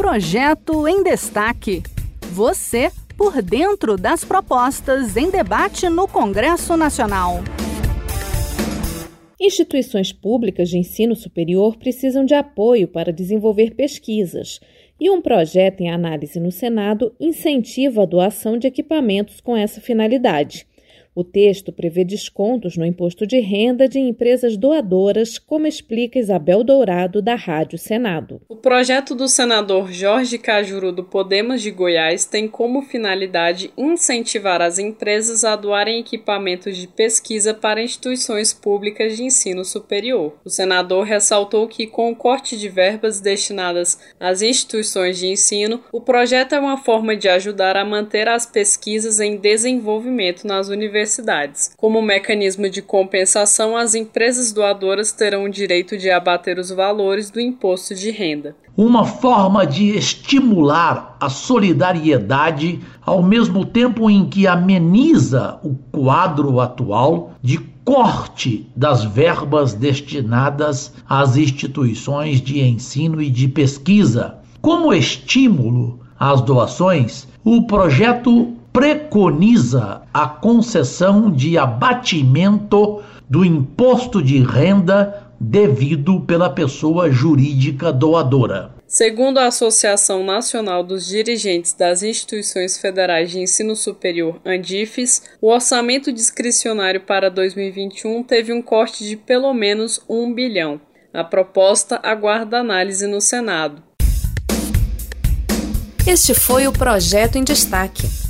Projeto em Destaque. Você por dentro das propostas em debate no Congresso Nacional. Instituições públicas de ensino superior precisam de apoio para desenvolver pesquisas, e um projeto em análise no Senado incentiva a doação de equipamentos com essa finalidade. O texto prevê descontos no imposto de renda de empresas doadoras, como explica Isabel Dourado, da Rádio Senado. O projeto do senador Jorge Cajuru do Podemos de Goiás tem como finalidade incentivar as empresas a doarem equipamentos de pesquisa para instituições públicas de ensino superior. O senador ressaltou que, com o corte de verbas destinadas às instituições de ensino, o projeto é uma forma de ajudar a manter as pesquisas em desenvolvimento nas universidades universidades. Como mecanismo de compensação, as empresas doadoras terão o direito de abater os valores do imposto de renda. Uma forma de estimular a solidariedade ao mesmo tempo em que ameniza o quadro atual de corte das verbas destinadas às instituições de ensino e de pesquisa. Como estímulo às doações, o projeto preconiza a concessão de abatimento do imposto de renda devido pela pessoa jurídica doadora. Segundo a Associação Nacional dos Dirigentes das Instituições Federais de Ensino Superior, ANDIFES, o orçamento discricionário para 2021 teve um corte de pelo menos um bilhão. A proposta aguarda análise no Senado. Este foi o projeto em destaque.